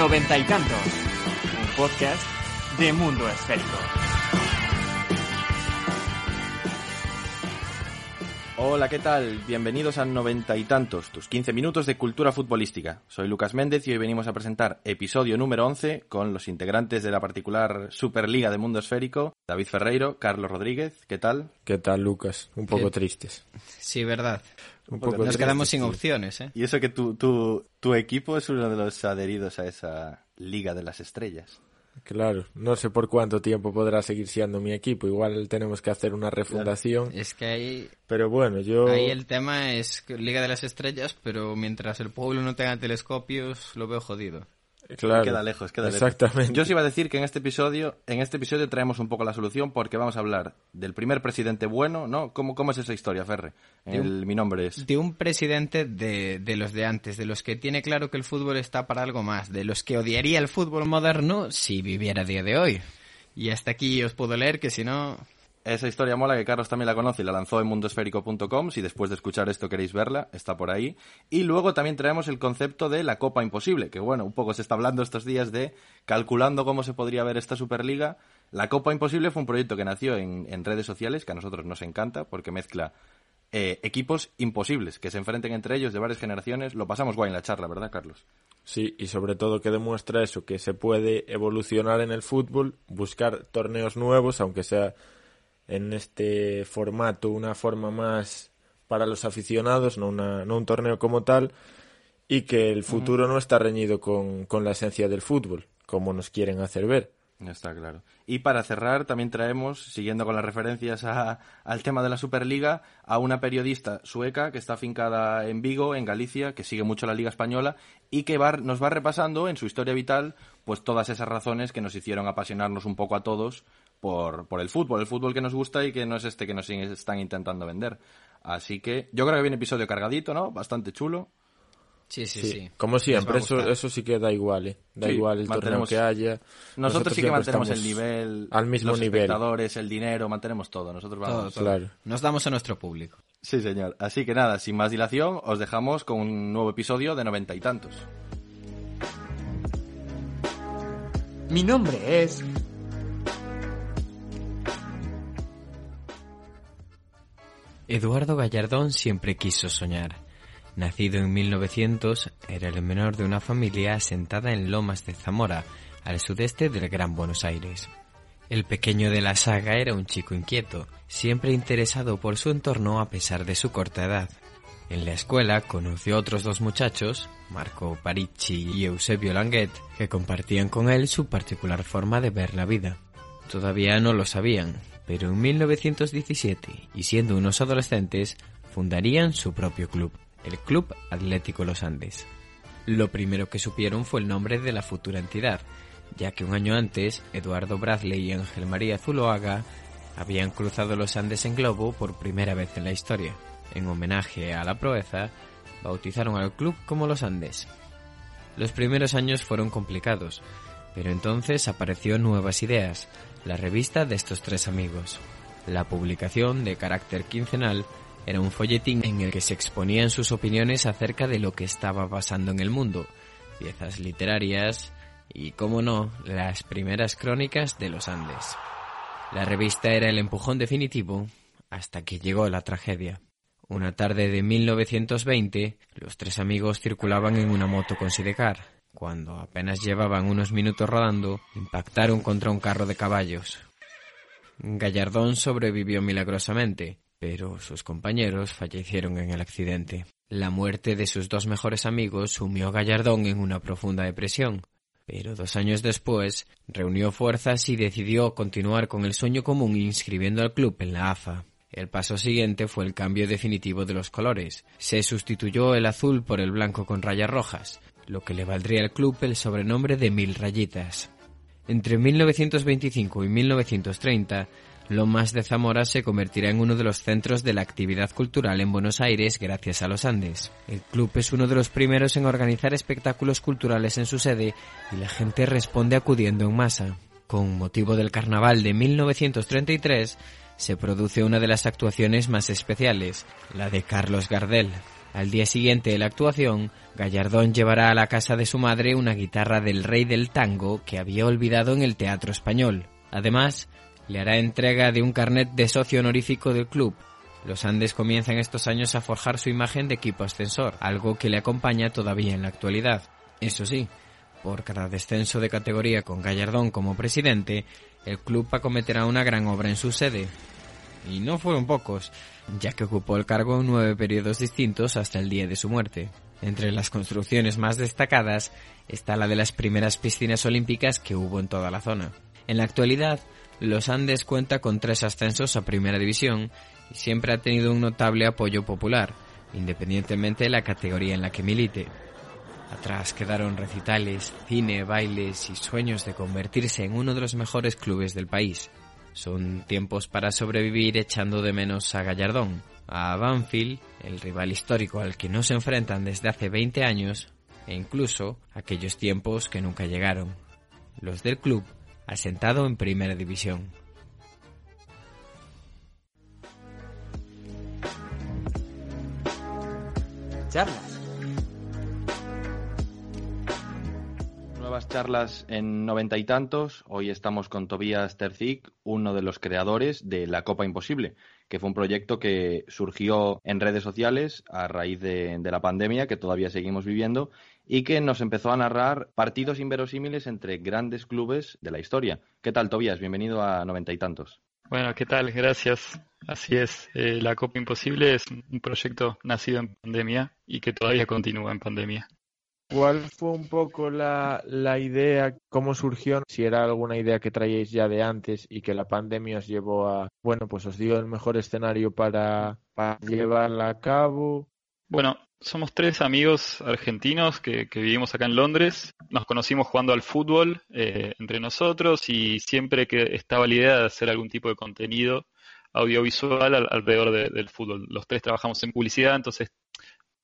Noventa y tantos, un podcast de mundo esférico. Hola, ¿qué tal? Bienvenidos a Noventa y tantos, tus 15 minutos de cultura futbolística. Soy Lucas Méndez y hoy venimos a presentar episodio número 11 con los integrantes de la particular Superliga de Mundo Esférico, David Ferreiro, Carlos Rodríguez, ¿qué tal? ¿Qué tal, Lucas? Un poco ¿Qué? tristes. Sí, verdad. Un poco Nos quedamos sin opciones, ¿eh? Y eso que tu, tu, tu equipo es uno de los adheridos a esa Liga de las Estrellas. Claro, no sé por cuánto tiempo podrá seguir siendo mi equipo. Igual tenemos que hacer una refundación. Es que ahí, Pero bueno, yo... ahí el tema es que Liga de las Estrellas, pero mientras el pueblo no tenga telescopios, lo veo jodido. Claro, Queda lejos, queda lejos. Exactamente. Yo os iba a decir que en este episodio, en este episodio traemos un poco la solución porque vamos a hablar del primer presidente bueno, ¿no? ¿Cómo, cómo es esa historia, Ferre? El, mi nombre es... De un presidente de, de los de antes, de los que tiene claro que el fútbol está para algo más, de los que odiaría el fútbol moderno si viviera a día de hoy. Y hasta aquí os puedo leer que si no... Esa historia mola que Carlos también la conoce y la lanzó en mundosférico.com. Si después de escuchar esto queréis verla, está por ahí. Y luego también traemos el concepto de la Copa Imposible, que bueno, un poco se está hablando estos días de calculando cómo se podría ver esta Superliga. La Copa Imposible fue un proyecto que nació en, en redes sociales, que a nosotros nos encanta porque mezcla eh, equipos imposibles que se enfrenten entre ellos de varias generaciones. Lo pasamos guay en la charla, ¿verdad, Carlos? Sí, y sobre todo que demuestra eso, que se puede evolucionar en el fútbol, buscar torneos nuevos, aunque sea en este formato una forma más para los aficionados, no, una, no un torneo como tal, y que el futuro no está reñido con, con la esencia del fútbol, como nos quieren hacer ver. Está claro. Y para cerrar, también traemos, siguiendo con las referencias a- al tema de la Superliga, a una periodista sueca que está afincada en Vigo, en Galicia, que sigue mucho la Liga Española y que va- nos va repasando en su historia vital pues todas esas razones que nos hicieron apasionarnos un poco a todos por, por el fútbol, el fútbol que nos gusta y que no es este que nos están intentando vender. Así que yo creo que viene episodio cargadito, ¿no? Bastante chulo. Sí, sí, Sí, sí. como siempre, eso, eso sí que da igual, ¿eh? Da Sí, igual el torneo que haya. Nosotros, sí que siempre mantenemos el nivel, al mismo los nivel. espectadores, el dinero, mantenemos todo. Nosotros vamos. Todo, todo. Claro. Nos damos a nuestro público. Sí, señor. Así que nada, sin más dilación, os dejamos con un nuevo episodio de noventa y tantos. Mi nombre es... Eduardo Gallardón siempre quiso soñar. Nacido en 1900, era el menor de una familia asentada en Lomas de Zamora, al sudeste del Gran Buenos Aires. El pequeño de la saga era un chico inquieto, siempre interesado por su entorno a pesar de su corta edad. En la escuela conoció otros dos muchachos, Marco Paricci y Eusebio Languet, que compartían con él su particular forma de ver la vida. Todavía no lo sabían, pero en 1917, y siendo unos adolescentes, fundarían su propio club, el Club Atlético Los Andes. Lo primero que supieron fue el nombre de la futura entidad, ya que un año antes, Eduardo Bradley y Ángel María Zuloaga habían cruzado los Andes en globo por primera vez en la historia. En homenaje a la proeza, bautizaron al club como Los Andes. Los primeros años fueron complicados, pero entonces apareció Nuevas Ideas, la revista de estos tres amigos. La publicación, de carácter quincenal, era un folletín en el que se exponían sus opiniones acerca de lo que estaba pasando en el mundo, piezas literarias y, como no, las primeras crónicas de los Andes. La revista era el empujón definitivo hasta que llegó la tragedia. Una tarde de 1920, los tres amigos circulaban en una moto con sidecar. Cuando apenas llevaban unos minutos rodando, impactaron contra un carro de caballos. Gallardón sobrevivió milagrosamente, pero sus compañeros fallecieron en el accidente. La muerte de sus dos mejores amigos sumió a Gallardón en una profunda depresión, pero dos años después reunió fuerzas y decidió continuar con el sueño común inscribiendo al club en la AFA. El paso siguiente fue el cambio definitivo de los colores. Se sustituyó el azul por el blanco con rayas rojas, lo que le valdría al club el sobrenombre de Mil Rayitas. Entre 1925 y 1930, Lomas de Zamora se convertirá en uno de los centros de la actividad cultural en Buenos Aires gracias a los Andes. El club es uno de los primeros en organizar espectáculos culturales en su sede y la gente responde acudiendo en masa. Con motivo del carnaval de 1933, se produce una de las actuaciones más especiales, la de Carlos Gardel. Al día siguiente de la actuación, Gallardón llevará a la casa de su madre una guitarra del rey del tango que había olvidado en el Teatro Español. Además, le hará entrega de un carnet de socio honorífico del club. Los Andes comienzan estos años a forjar su imagen de equipo ascensor, algo que le acompaña todavía en la actualidad. Eso sí, por cada descenso de categoría con Gallardón como presidente, el club acometerá una gran obra en su sede. Y no fueron pocos, ya que ocupó el cargo en nueve periodos distintos hasta el día de su muerte. Entre las construcciones más destacadas está la de las primeras piscinas olímpicas que hubo en toda la zona. En la actualidad, Los Andes cuenta con tres ascensos a Primera División y siempre ha tenido un notable apoyo popular, independientemente de la categoría en la que milite. Atrás quedaron recitales, cine, bailes y sueños de convertirse en uno de los mejores clubes del país. Son tiempos para sobrevivir echando de menos a Gallardón, a Banfield, el rival histórico al que no se enfrentan desde hace 20 años, e incluso aquellos tiempos que nunca llegaron, los del club asentado en Primera División. Charlas. Nuevas charlas en noventa y tantos. Hoy estamos con Tobías Terzik, uno de los creadores de La Copa Imposible, que fue un proyecto que surgió en redes sociales a raíz de, de la pandemia que todavía seguimos viviendo y que nos empezó a narrar partidos inverosímiles entre grandes clubes de la historia. ¿Qué tal, Tobías? Bienvenido a noventa y tantos. Bueno, ¿qué tal? Gracias. Así es, eh, la Copa Imposible es un proyecto nacido en pandemia y que todavía continúa en pandemia. ¿Cuál fue un poco la, la, idea, cómo surgió? Si era alguna idea que traíais ya de antes y que la pandemia os llevó a, bueno, pues os dio el mejor escenario para, llevarla a cabo. Bueno, somos tres amigos argentinos que, que, vivimos acá en Londres. Nos conocimos jugando al fútbol eh, entre nosotros y siempre que estaba la idea de hacer algún tipo de contenido audiovisual al, alrededor de, del fútbol. Los tres trabajamos en publicidad, entonces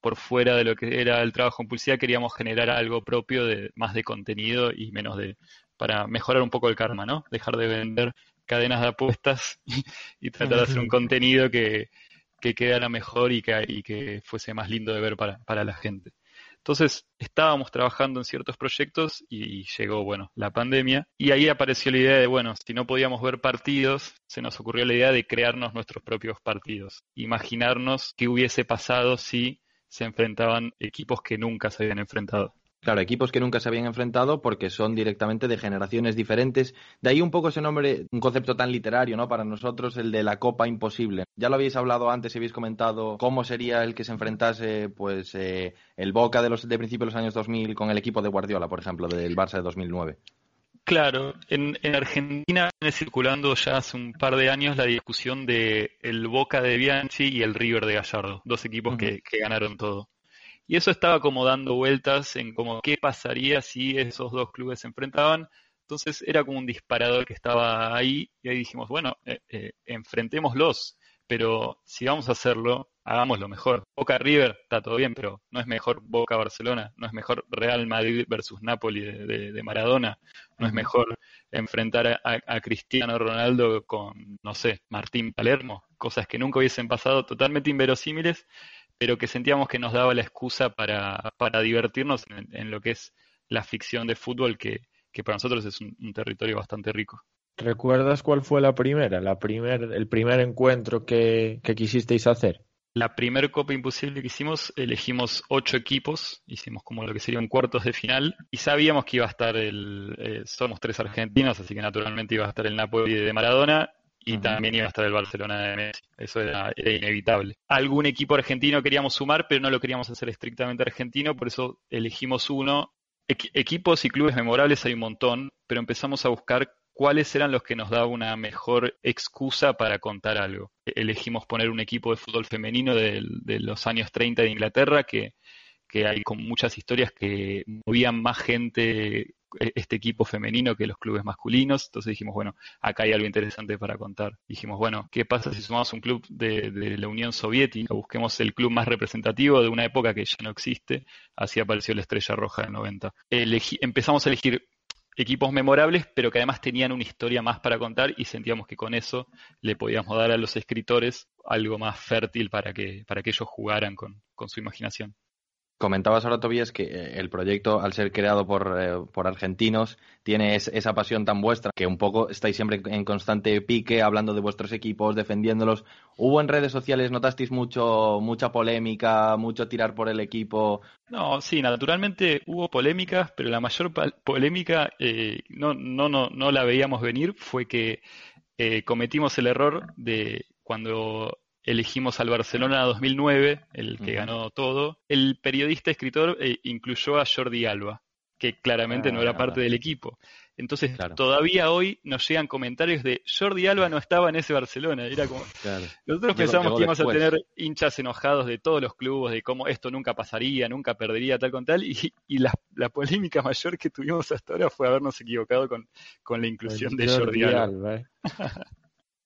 por fuera de lo que era el trabajo en publicidad queríamos generar algo propio de más de contenido y menos de para mejorar un poco el karma, ¿no? Dejar de vender cadenas de apuestas y, tratar de hacer un contenido que, que quedara mejor y que, y que fuese más lindo de ver para, para la gente. Entonces estábamos trabajando en ciertos proyectos y llegó, bueno, la pandemia y ahí apareció la idea de, bueno, si no podíamos ver partidos, se nos ocurrió la idea de crearnos nuestros propios partidos, imaginarnos qué hubiese pasado si se enfrentaban equipos que nunca se habían enfrentado. Claro, equipos que nunca se habían enfrentado porque son directamente de generaciones diferentes. De ahí un poco ese nombre, un concepto tan literario, ¿no? Para nosotros, el de la Copa Imposible. Ya lo habéis hablado antes y habéis comentado cómo sería el que se enfrentase, pues, eh, el Boca de los de principios de los años 2000 con el equipo de Guardiola, por ejemplo, del Barça de 2009. Claro, en, en, Argentina viene circulando ya hace un par de años la discusión de el Boca de Bianchi y el River de Gallardo, dos equipos uh -huh. que, que ganaron todo. Y eso estaba como dando vueltas en como qué pasaría si esos dos clubes se enfrentaban. Entonces era como un disparador que estaba ahí y ahí dijimos, bueno, eh, eh, enfrentémoslos, pero si vamos a hacerlo, hagámoslo mejor. Boca River está todo bien, pero no es mejor Boca Barcelona, no es mejor Real Madrid versus Napoli de, Maradona, no es mejor enfrentar a, Cristiano Ronaldo con, no sé, Martín Palermo, cosas que nunca hubiesen pasado, totalmente inverosímiles, pero que sentíamos que nos daba la excusa para, para divertirnos en, en, lo que es la ficción de fútbol, que, que para nosotros es un, territorio bastante rico. ¿Recuerdas cuál fue la primera, la primer, el primer encuentro que, que quisisteis hacer? La primer Copa Imposible que hicimos, elegimos ocho equipos, hicimos como lo que serían cuartos de final, y sabíamos que iba a estar el, eh, somos tres argentinos, así que naturalmente iba a estar el Napoli de Maradona, y uh -huh. también iba a estar el Barcelona de Messi. Eso era, era, inevitable. Algún equipo argentino queríamos sumar, pero no lo queríamos hacer estrictamente argentino, por eso elegimos uno. Equ equipos y clubes memorables hay un montón, pero empezamos a buscar cuáles eran los que nos daban una mejor excusa para contar algo. Elegimos poner un equipo de fútbol femenino de, los años 30 de Inglaterra que, que hay con muchas historias que movían más gente e-, este equipo femenino que los clubes masculinos. Entonces dijimos, bueno, acá hay algo interesante para contar. Dijimos, bueno, ¿qué pasa si sumamos un club de, la Unión Soviética? Busquemos el club más representativo de una época que ya no existe. Así apareció la Estrella Roja del 90. Elegí, empezamos a elegir equipos memorables, pero que además tenían una historia más para contar y sentíamos que con eso le podíamos dar a los escritores algo más fértil para que, para que ellos jugaran con, con su imaginación. Comentabas ahora, Tobías, que eh, el proyecto, al ser creado por, eh, por argentinos, tiene esa pasión tan vuestra, que un poco estáis siempre en constante pique, hablando de vuestros equipos, defendiéndolos. ¿Hubo en redes sociales, notasteis mucho, mucha polémica, mucho tirar por el equipo? No, sí, naturalmente hubo polémicas, pero la mayor polémica eh, no, no, no, no la veíamos venir, fue que cometimos el error de cuando elegimos al Barcelona 2009, el que ganó todo, el periodista escritor eh, incluyó a Jordi Alba, que claramente no era ah. parte del equipo. Entonces, todavía hoy nos llegan comentarios de Jordi Alba no estaba en ese Barcelona. Era como. Nosotros pensamos que íbamos a tener hinchas enojados de todos los clubes, de cómo esto nunca pasaría, nunca perdería, tal con tal. Y, la, polémica mayor que tuvimos hasta ahora fue habernos equivocado con, la inclusión de Jordi, Alba. ¿eh?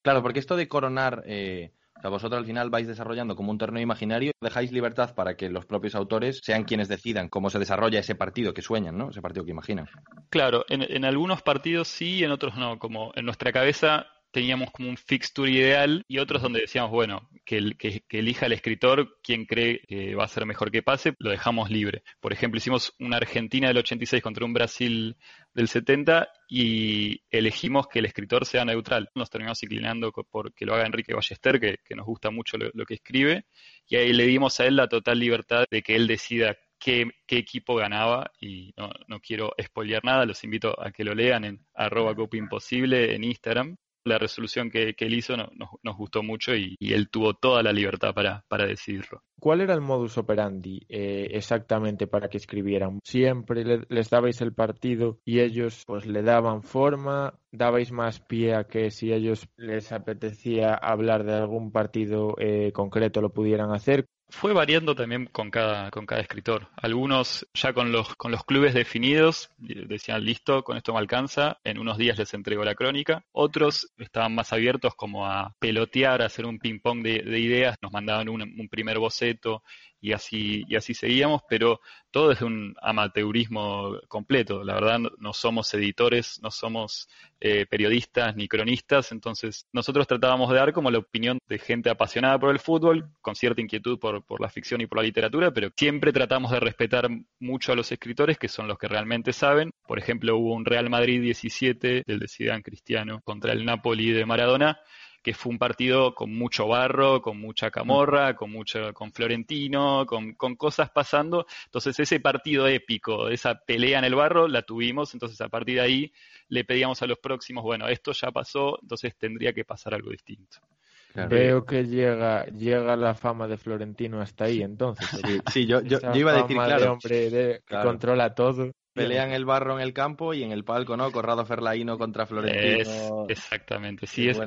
claro, porque esto de coronar. Eh, o sea, vosotros al final vais desarrollando como un torneo imaginario, dejáis libertad para que los propios autores sean quienes decidan cómo se desarrolla ese partido que sueñan, ¿no? Ese partido que imaginan. Claro, en, en algunos partidos sí, en otros no. Como en nuestra cabeza teníamos como un fixture ideal y otros donde decíamos, bueno, que, que, elija el escritor quien cree que va a ser mejor que pase, lo dejamos libre. Por ejemplo, hicimos una Argentina del 86 contra un Brasil del 70 y elegimos que el escritor sea neutral. Nos terminamos inclinando por que lo haga Enrique Ballester, que, nos gusta mucho lo, que escribe, y ahí le dimos a él la total libertad de que él decida Qué, qué, equipo ganaba y no, no quiero spoilear nada, los invito a que lo lean en arroba imposible en Instagram la resolución que, él hizo nos gustó mucho y, él tuvo toda la libertad para, para decidirlo. ¿Cuál era el modus operandi eh, exactamente para que escribieran? ¿Siempre les dabais el partido y ellos pues le daban forma? ¿Dabais más pie a que si ellos les apetecía hablar de algún partido eh, concreto lo pudieran hacer? Fue variando también con cada, con cada escritor. Algunos ya con los, con los clubes definidos decían, listo, con esto me alcanza, en unos días les entrego la crónica. Otros estaban más abiertos como a pelotear, a hacer un ping-pong de, ideas, nos mandaban un, un primer boceto y así, y así seguíamos, pero todo es un amateurismo completo. La verdad, no somos editores, no somos eh, periodistas ni cronistas, entonces nosotros tratábamos de dar como la opinión de gente apasionada por el fútbol, con cierta inquietud por, por la ficción y por la literatura, pero siempre tratamos de respetar mucho a los escritores, que son los que realmente saben. Por ejemplo, hubo un Real Madrid 17 del de Cristiano contra el Napoli de Maradona, que fue un partido con mucho barro, con mucha camorra, con mucho, con Florentino, con, con cosas pasando. Entonces ese partido épico, esa pelea en el barro, la tuvimos. Entonces a partir de ahí le pedíamos a los próximos, bueno, esto ya pasó, entonces tendría que pasar algo distinto. Veo que llega, llega la fama de Florentino hasta ahí, entonces. Sí, yo, yo, iba a decir, claro. hombre que controla todo. Pelean el barro en el campo y en el palco, ¿no? Corrado Ferlaino contra Florentino. exactamente, sí, es,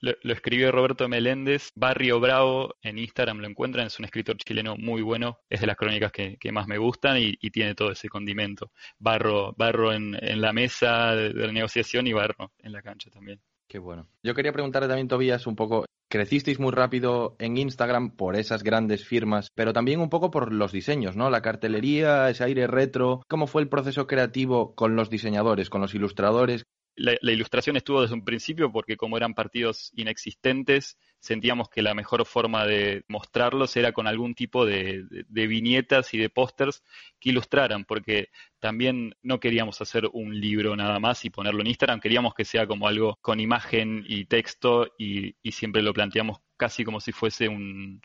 lo, escribió Roberto Meléndez, Barrio Bravo, en Instagram lo encuentran, es un escritor chileno muy bueno, es de las crónicas que, más me gustan y, tiene todo ese condimento. Barro, barro en, la mesa de, de, negociación y barro en la cancha también. Qué bueno. Yo quería preguntarle también, Tobías, un poco crecisteis muy rápido en Instagram por esas grandes firmas, pero también un poco por los diseños, ¿no? La cartelería, ese aire retro. ¿Cómo fue el proceso creativo con los diseñadores, con los ilustradores? La, ilustración estuvo desde un principio porque como eran partidos inexistentes, sentíamos que la mejor forma de mostrarlos era con algún tipo de, viñetas y de pósters que ilustraran, porque también no queríamos hacer un libro nada más y ponerlo en Instagram, queríamos que sea como algo con imagen y texto y, siempre lo planteamos casi como si fuese un,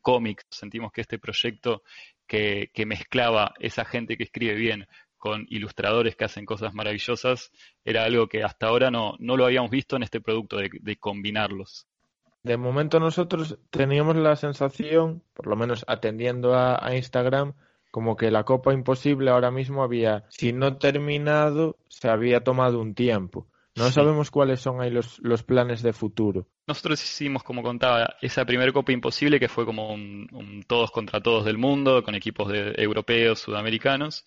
cómic. Sentimos que este proyecto que, mezclaba esa gente que escribe bien con ilustradores que hacen cosas maravillosas, era algo que hasta ahora no, no lo habíamos visto en este producto de combinarlos. De momento nosotros teníamos la sensación, por lo menos atendiendo a, Instagram, como que la Copa Imposible ahora mismo había, si no terminado, se había tomado un tiempo. No sabemos cuáles son ahí los, los, planes de futuro. Nosotros hicimos, como contaba, esa primera Copa Imposible que fue como un, todos contra todos del mundo, con equipos de, europeos, sudamericanos.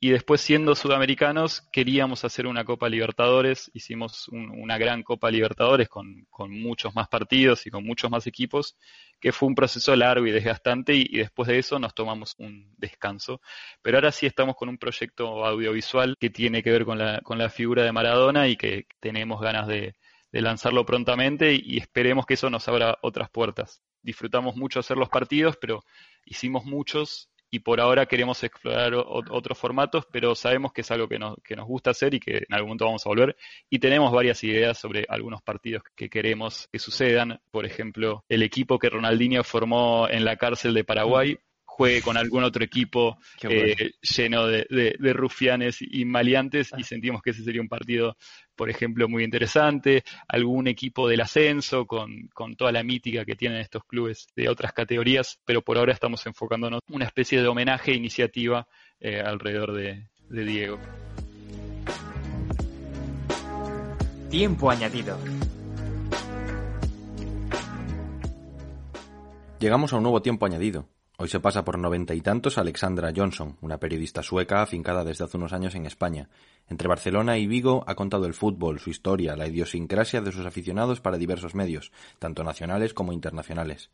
Y después, siendo sudamericanos, queríamos hacer una Copa Libertadores. Hicimos una gran Copa Libertadores con, muchos más partidos y con muchos más equipos, que fue un proceso largo y desgastante. Y, después de eso nos tomamos un descanso. Pero ahora sí estamos con un proyecto audiovisual que tiene que ver con la, con la figura de Maradona y que tenemos ganas de, de lanzarlo prontamente y esperemos que eso nos abra otras puertas. Disfrutamos mucho hacer los partidos, pero hicimos muchos y por ahora queremos explorar otros formatos, pero sabemos que es algo que nos, que nos gusta hacer y que en algún momento vamos a volver. Y tenemos varias ideas sobre algunos partidos que queremos que sucedan. Por ejemplo, el equipo que Ronaldinho formó en la cárcel de Paraguay juegue con algún otro equipo eh, lleno de, rufianes y maleantes y sentimos que ese sería un partido, por ejemplo, muy interesante. Algún equipo del ascenso con, toda la mítica que tienen estos clubes de otras categorías, pero por ahora estamos enfocándonos en una especie de homenaje e iniciativa eh, alrededor de, de Diego. Tiempo añadido. Llegamos a un nuevo tiempo añadido. Hoy se pasa por noventa y tantos Alexandra Johnson, una periodista sueca afincada desde hace unos años en España. Entre Barcelona y Vigo ha contado el fútbol, su historia, la idiosincrasia de sus aficionados para diversos medios, tanto nacionales como internacionales.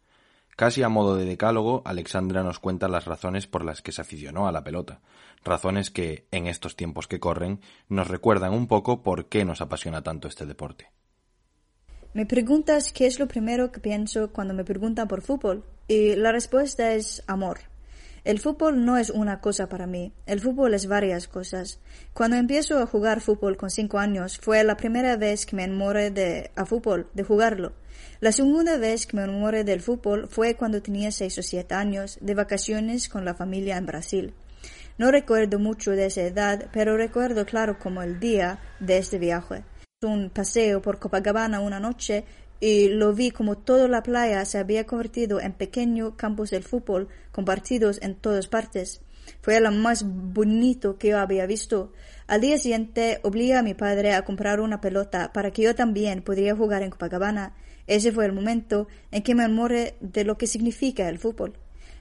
Casi a modo de decálogo, Alexandra nos cuenta las razones por las que se aficionó a la pelota, razones que, en estos tiempos que corren, nos recuerdan un poco por qué nos apasiona tanto este deporte. Me preguntas qué es lo primero que pienso cuando me preguntan por fútbol y la respuesta es amor. El fútbol no es una cosa para mí, el fútbol es varias cosas. Cuando empiezo a jugar fútbol con cinco años fue la primera vez que me enamoré de a fútbol, de jugarlo. La segunda vez que me enamoré del fútbol fue cuando tenía seis o siete años, de vacaciones con la familia en Brasil. No recuerdo mucho de esa edad, pero recuerdo claro como el día de este viaje un paseo por Copacabana una noche y lo vi como toda la playa se había convertido en pequeños campos de fútbol compartidos en todas partes. Fue lo más bonito que yo había visto. Al día siguiente obligué a mi padre a comprar una pelota para que yo también pudiera jugar en Copacabana. Ese fue el momento en que me enamoré de lo que significa el fútbol.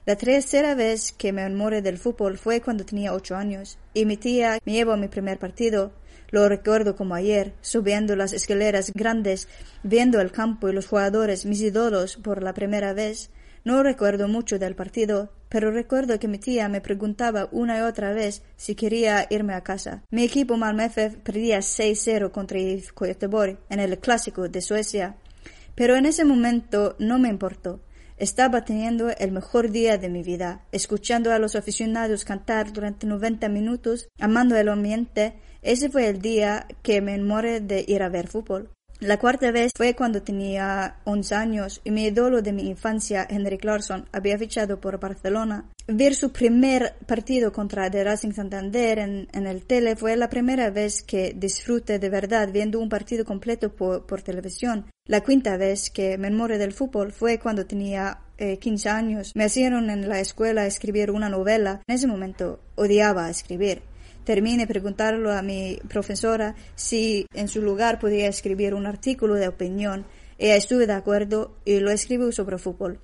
La tercera vez que me enamoré del fútbol fue cuando tenía ocho años y mi tía me llevó a mi primer partido. Lo recuerdo como ayer, subiendo las escaleras grandes, viendo el campo y los jugadores, mis ídolos, por la primera vez. No recuerdo mucho del partido, pero recuerdo que mi tía me preguntaba una y otra vez si quería irme a casa. Mi equipo Malmö perdía 6-0 contra Göteborg en el clásico de Suecia, pero en ese momento no me importó. Estaba teniendo el mejor día de mi vida, escuchando a los aficionados cantar durante 90 minutos, amando el ambiente ese fue el día que me enamoré de ir a ver fútbol. La cuarta vez fue cuando tenía 11 años y mi ídolo de mi infancia, Henrik Larsson, había fichado por Barcelona. Ver su primer partido contra The Racing Santander en, el tele fue la primera vez que disfruté de verdad viendo un partido completo por, televisión. La quinta vez que me enamoré del fútbol fue cuando tenía 15 eh, años. Me hicieron en la escuela escribir una novela. En ese momento odiaba escribir terminé preguntarlo a mi profesora si en su lugar podía escribir un artículo de opinión. Ella estuve de acuerdo y lo escribió sobre fútbol.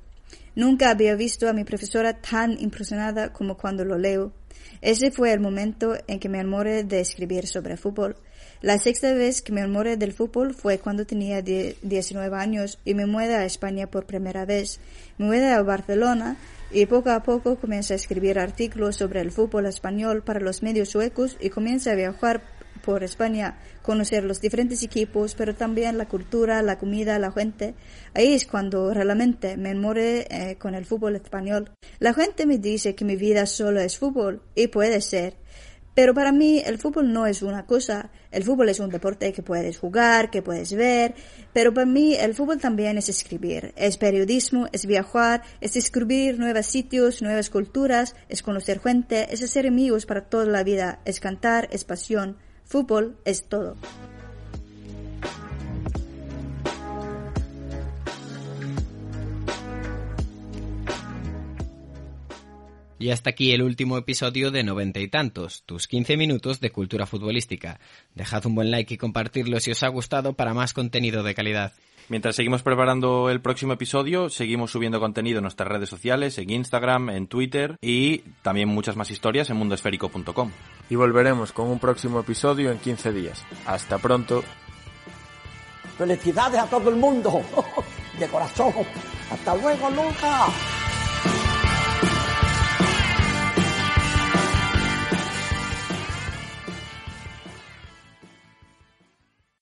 Nunca había visto a mi profesora tan impresionada como cuando lo leo. Ese fue el momento en que me enamoré de escribir sobre fútbol. La sexta vez que me enamoré del fútbol fue cuando tenía 19 años y me mudé a España por primera vez. Me mudé a Barcelona y poco a poco comienza a escribir artículos sobre el fútbol español para los medios suecos y comienza a viajar por España, conocer los diferentes equipos, pero también la cultura, la comida, la gente. Ahí es cuando realmente me enamoré eh, con el fútbol español. La gente me dice que mi vida solo es fútbol, y puede ser, pero para mí el fútbol no es una cosa. El fútbol es un deporte que puedes jugar, que puedes ver. Pero para mí el fútbol también es escribir. Es periodismo, es viajar, es descubrir nuevos sitios, nuevas culturas, es conocer gente, es hacer amigos para toda la vida, es cantar, es pasión. Fútbol es todo. Y hasta aquí el último episodio de Noventa y Tantos, tus 15 minutos de cultura futbolística. Dejad un buen like y compartirlo si os ha gustado para más contenido de calidad. Mientras seguimos preparando el próximo episodio, seguimos subiendo contenido en nuestras redes sociales, en Instagram, en Twitter y también muchas más historias en mundosférico.com. Y volveremos con un próximo episodio en 15 días. Hasta pronto. Felicidades a todo el mundo, de corazón. Hasta luego, Lucas.